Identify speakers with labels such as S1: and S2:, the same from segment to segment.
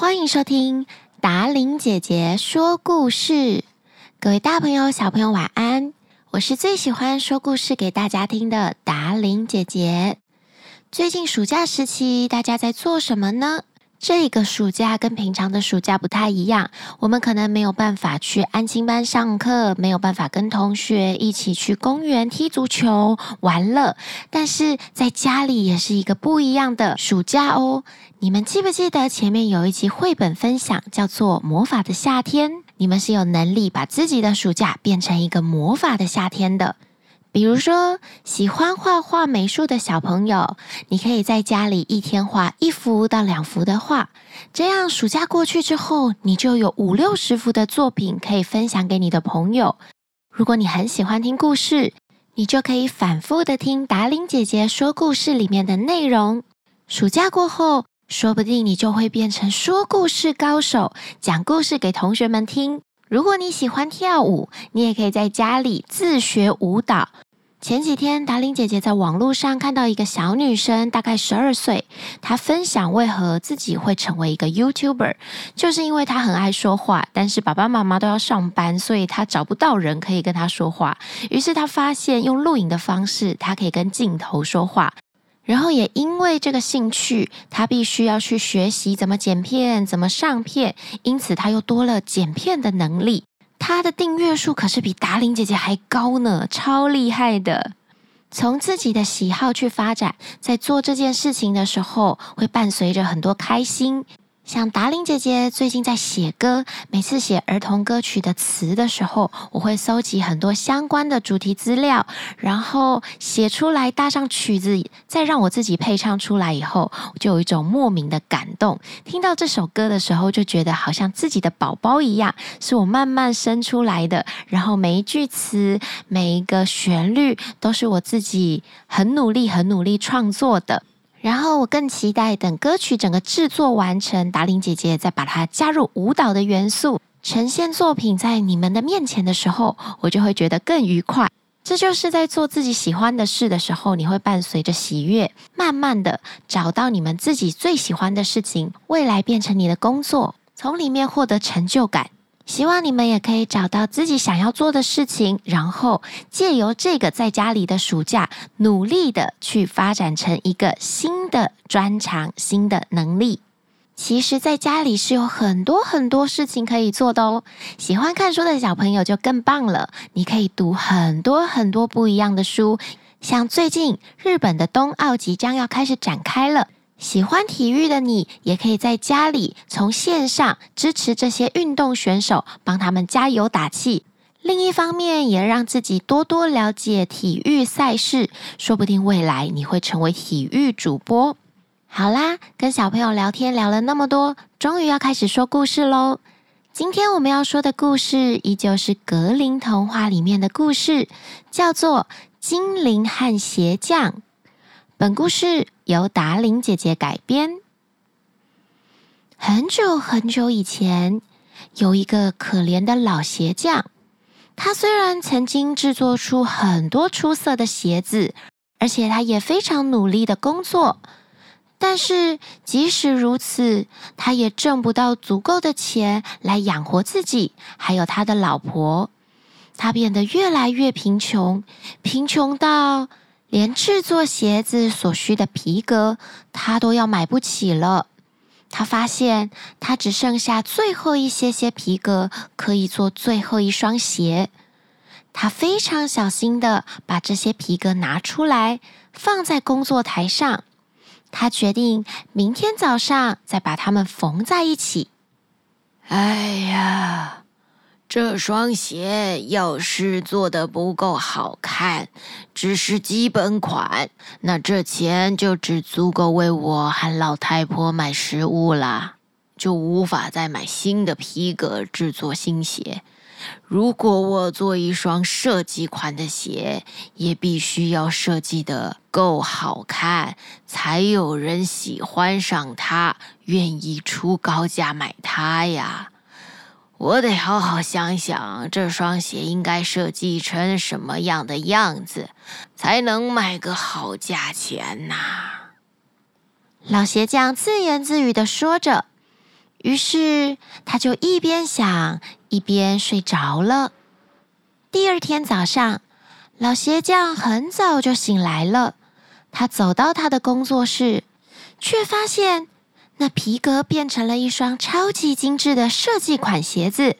S1: 欢迎收听达琳姐姐说故事。各位大朋友、小朋友，晚安！我是最喜欢说故事给大家听的达琳姐姐。最近暑假时期，大家在做什么呢？这个暑假跟平常的暑假不太一样，我们可能没有办法去安亲班上课，没有办法跟同学一起去公园踢足球玩乐，但是在家里也是一个不一样的暑假哦。你们记不记得前面有一集绘本分享，叫做《魔法的夏天》？你们是有能力把自己的暑假变成一个魔法的夏天的。比如说，喜欢画画美术的小朋友，你可以在家里一天画一幅到两幅的画，这样暑假过去之后，你就有五六十幅的作品可以分享给你的朋友。如果你很喜欢听故事，你就可以反复的听达伶姐姐说故事里面的内容。暑假过后，说不定你就会变成说故事高手，讲故事给同学们听。如果你喜欢跳舞，你也可以在家里自学舞蹈。前几天，达伶姐姐在网络上看到一个小女生，大概十二岁，她分享为何自己会成为一个 YouTuber，就是因为她很爱说话，但是爸爸妈妈都要上班，所以她找不到人可以跟她说话。于是她发现用录影的方式，她可以跟镜头说话。然后也因为这个兴趣，他必须要去学习怎么剪片、怎么上片，因此他又多了剪片的能力。他的订阅数可是比达令姐姐还高呢，超厉害的。从自己的喜好去发展，在做这件事情的时候，会伴随着很多开心。像达玲姐姐最近在写歌，每次写儿童歌曲的词的时候，我会搜集很多相关的主题资料，然后写出来，搭上曲子，再让我自己配唱出来以后，就有一种莫名的感动。听到这首歌的时候，就觉得好像自己的宝宝一样，是我慢慢生出来的。然后每一句词，每一个旋律，都是我自己很努力、很努力创作的。然后我更期待等歌曲整个制作完成，达伶姐姐再把它加入舞蹈的元素，呈现作品在你们的面前的时候，我就会觉得更愉快。这就是在做自己喜欢的事的时候，你会伴随着喜悦，慢慢的找到你们自己最喜欢的事情，未来变成你的工作，从里面获得成就感。希望你们也可以找到自己想要做的事情，然后借由这个在家里的暑假，努力的去发展成一个新的专长、新的能力。其实，在家里是有很多很多事情可以做的哦。喜欢看书的小朋友就更棒了，你可以读很多很多不一样的书，像最近日本的冬奥即将要开始展开了。喜欢体育的你，也可以在家里从线上支持这些运动选手，帮他们加油打气。另一方面，也让自己多多了解体育赛事，说不定未来你会成为体育主播。好啦，跟小朋友聊天聊了那么多，终于要开始说故事喽。今天我们要说的故事，依旧是格林童话里面的故事，叫做《精灵和鞋匠》。本故事由达伶姐姐改编。很久很久以前，有一个可怜的老鞋匠。他虽然曾经制作出很多出色的鞋子，而且他也非常努力的工作，但是即使如此，他也挣不到足够的钱来养活自己，还有他的老婆。他变得越来越贫穷，贫穷到……连制作鞋子所需的皮革，他都要买不起了。他发现，他只剩下最后一些些皮革，可以做最后一双鞋。他非常小心地把这些皮革拿出来，放在工作台上。他决定明天早上再把它们缝在一起。
S2: 哎呀！这双鞋要是做的不够好看，只是基本款，那这钱就只足够为我和老太婆买食物啦，就无法再买新的皮革制作新鞋。如果我做一双设计款的鞋，也必须要设计得够好看，才有人喜欢上它，愿意出高价买它呀。我得好好想想，这双鞋应该设计成什么样的样子，才能卖个好价钱呐？
S1: 老鞋匠自言自语地说着。于是他就一边想一边睡着了。第二天早上，老鞋匠很早就醒来了。他走到他的工作室，却发现那皮革变成了一双超级精致的设计款鞋子，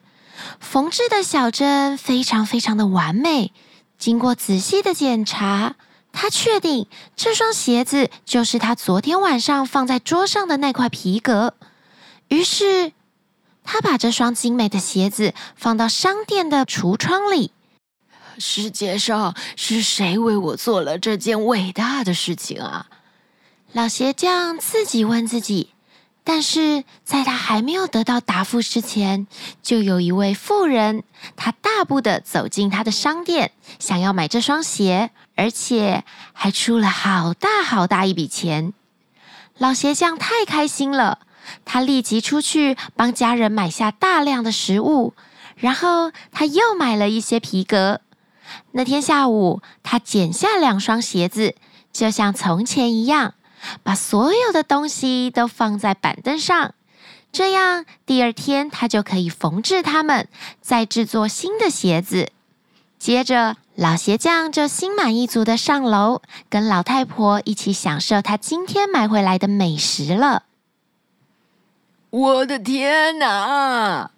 S1: 缝制的小针非常非常的完美。经过仔细的检查，他确定这双鞋子就是他昨天晚上放在桌上的那块皮革。于是，他把这双精美的鞋子放到商店的橱窗里。
S2: 世界上是谁为我做了这件伟大的事情啊？
S1: 老鞋匠自己问自己。但是在他还没有得到答复之前，就有一位妇人，她大步的走进他的商店，想要买这双鞋，而且还出了好大好大一笔钱。老鞋匠太开心了。他立即出去帮家人买下大量的食物，然后他又买了一些皮革。那天下午，他剪下两双鞋子，就像从前一样，把所有的东西都放在板凳上，这样第二天他就可以缝制它们，再制作新的鞋子。接着，老鞋匠就心满意足的上楼，跟老太婆一起享受他今天买回来的美食了。
S2: 我的天哪！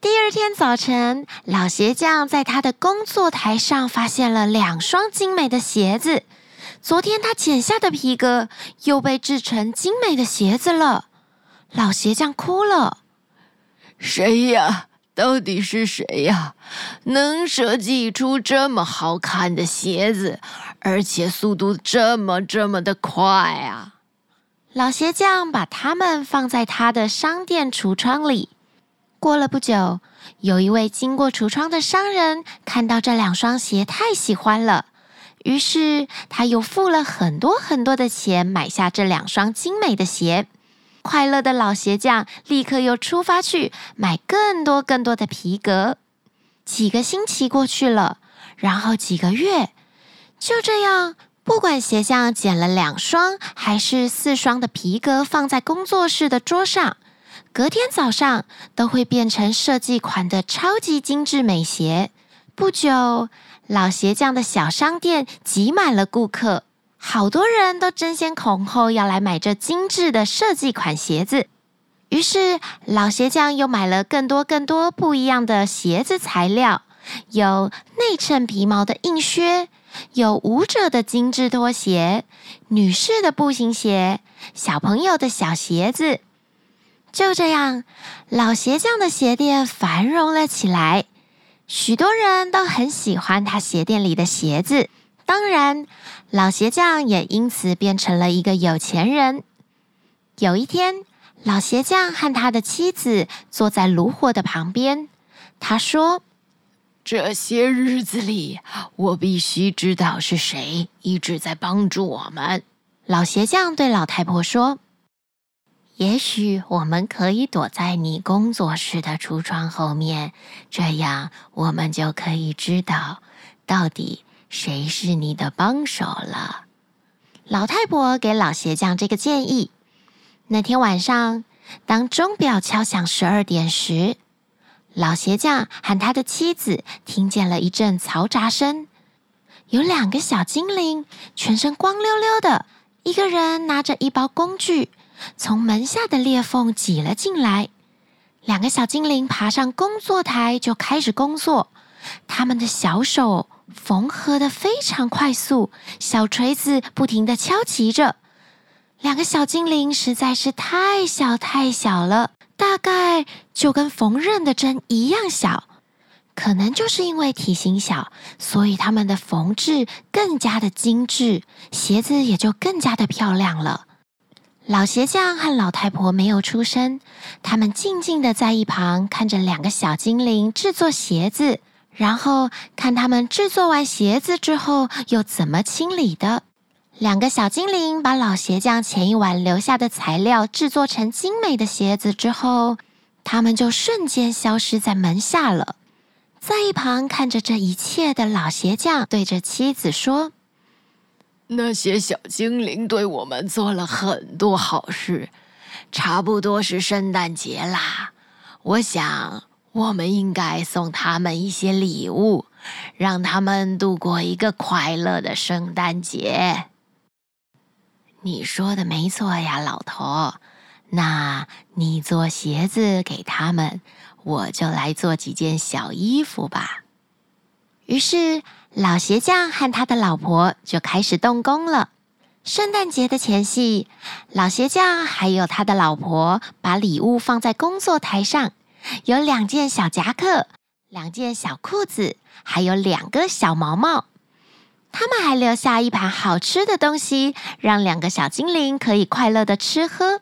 S1: 第二天早晨，老鞋匠在他的工作台上发现了两双精美的鞋子。昨天他剪下的皮革又被制成精美的鞋子了。老鞋匠哭了：“
S2: 谁呀？到底是谁呀？能设计出这么好看的鞋子，而且速度这么这么的快啊！”
S1: 老鞋匠把它们放在他的商店橱窗里。过了不久，有一位经过橱窗的商人看到这两双鞋，太喜欢了，于是他又付了很多很多的钱买下这两双精美的鞋。快乐的老鞋匠立刻又出发去买更多更多的皮革。几个星期过去了，然后几个月，就这样。不管鞋匠剪了两双还是四双的皮革放在工作室的桌上，隔天早上都会变成设计款的超级精致美鞋。不久，老鞋匠的小商店挤满了顾客，好多人都争先恐后要来买这精致的设计款鞋子。于是，老鞋匠又买了更多更多不一样的鞋子材料，有内衬皮毛的硬靴。有舞者的精致拖鞋，女士的步行鞋，小朋友的小鞋子。就这样，老鞋匠的鞋店繁荣了起来。许多人都很喜欢他鞋店里的鞋子。当然，老鞋匠也因此变成了一个有钱人。有一天，老鞋匠和他的妻子坐在炉火的旁边。他说。
S2: 这些日子里，我必须知道是谁一直在帮助我们。
S1: 老鞋匠对老太婆说：“也许我们可以躲在你工作室的橱窗后面，这样我们就可以知道到底谁是你的帮手了。”老太婆给老鞋匠这个建议。那天晚上，当钟表敲响十二点时，老鞋匠和他的妻子听见了一阵嘈杂声，有两个小精灵，全身光溜溜的，一个人拿着一包工具，从门下的裂缝挤了进来。两个小精灵爬上工作台就开始工作，他们的小手缝合的非常快速，小锤子不停地敲击着。两个小精灵实在是太小太小了。大概就跟缝纫的针一样小，可能就是因为体型小，所以他们的缝制更加的精致，鞋子也就更加的漂亮了。老鞋匠和老太婆没有出声，他们静静的在一旁看着两个小精灵制作鞋子，然后看他们制作完鞋子之后又怎么清理的。两个小精灵把老鞋匠前一晚留下的材料制作成精美的鞋子之后，他们就瞬间消失在门下了。在一旁看着这一切的老鞋匠对着妻子说：“
S2: 那些小精灵对我们做了很多好事，差不多是圣诞节啦。我想，我们应该送他们一些礼物，让他们度过一个快乐的圣诞节。
S1: 你说的没错呀，老头。那你做鞋子给他们，我就来做几件小衣服吧。于是，老鞋匠和他的老婆就开始动工了。圣诞节的前夕，老鞋匠还有他的老婆把礼物放在工作台上，有两件小夹克、两件小裤子，还有两个小毛帽。他们还留下一盘好吃的东西，让两个小精灵可以快乐的吃喝。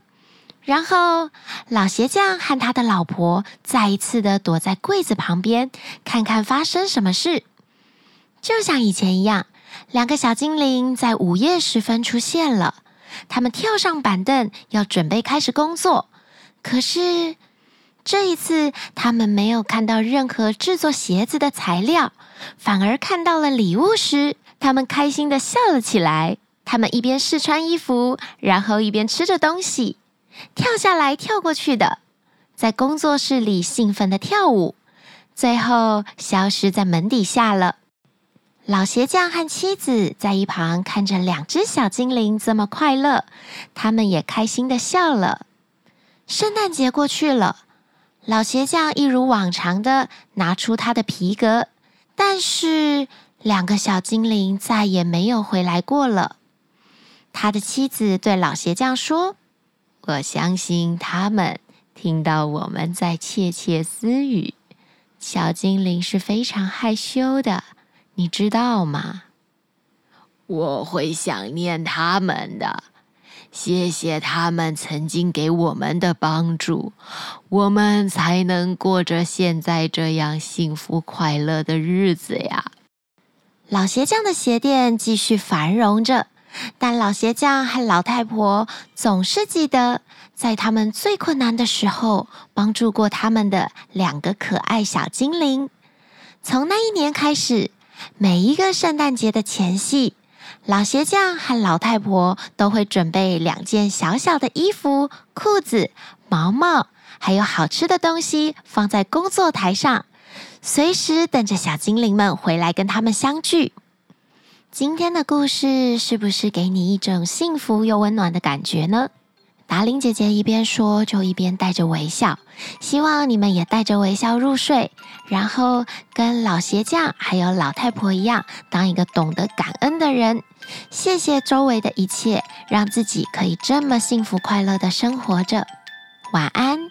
S1: 然后，老鞋匠和他的老婆再一次的躲在柜子旁边，看看发生什么事。就像以前一样，两个小精灵在午夜时分出现了。他们跳上板凳，要准备开始工作。可是这一次，他们没有看到任何制作鞋子的材料，反而看到了礼物时，他们开心的笑了起来。他们一边试穿衣服，然后一边吃着东西，跳下来跳过去的，在工作室里兴奋的跳舞，最后消失在门底下了。老鞋匠和妻子在一旁看着两只小精灵这么快乐，他们也开心的笑了。圣诞节过去了，老鞋匠一如往常的拿出他的皮革，但是两个小精灵再也没有回来过了。他的妻子对老鞋匠说：“我相信他们听到我们在窃窃私语。小精灵是非常害羞的。”你知道吗？
S2: 我会想念他们的。谢谢他们曾经给我们的帮助，我们才能过着现在这样幸福快乐的日子呀。
S1: 老鞋匠的鞋店继续繁荣着，但老鞋匠和老太婆总是记得，在他们最困难的时候帮助过他们的两个可爱小精灵。从那一年开始。每一个圣诞节的前夕，老鞋匠和老太婆都会准备两件小小的衣服、裤子、毛毛，还有好吃的东西放在工作台上，随时等着小精灵们回来跟他们相聚。今天的故事是不是给你一种幸福又温暖的感觉呢？达令姐姐一边说，就一边带着微笑，希望你们也带着微笑入睡，然后跟老鞋匠还有老太婆一样，当一个懂得感恩的人，谢谢周围的一切，让自己可以这么幸福快乐的生活着。晚安。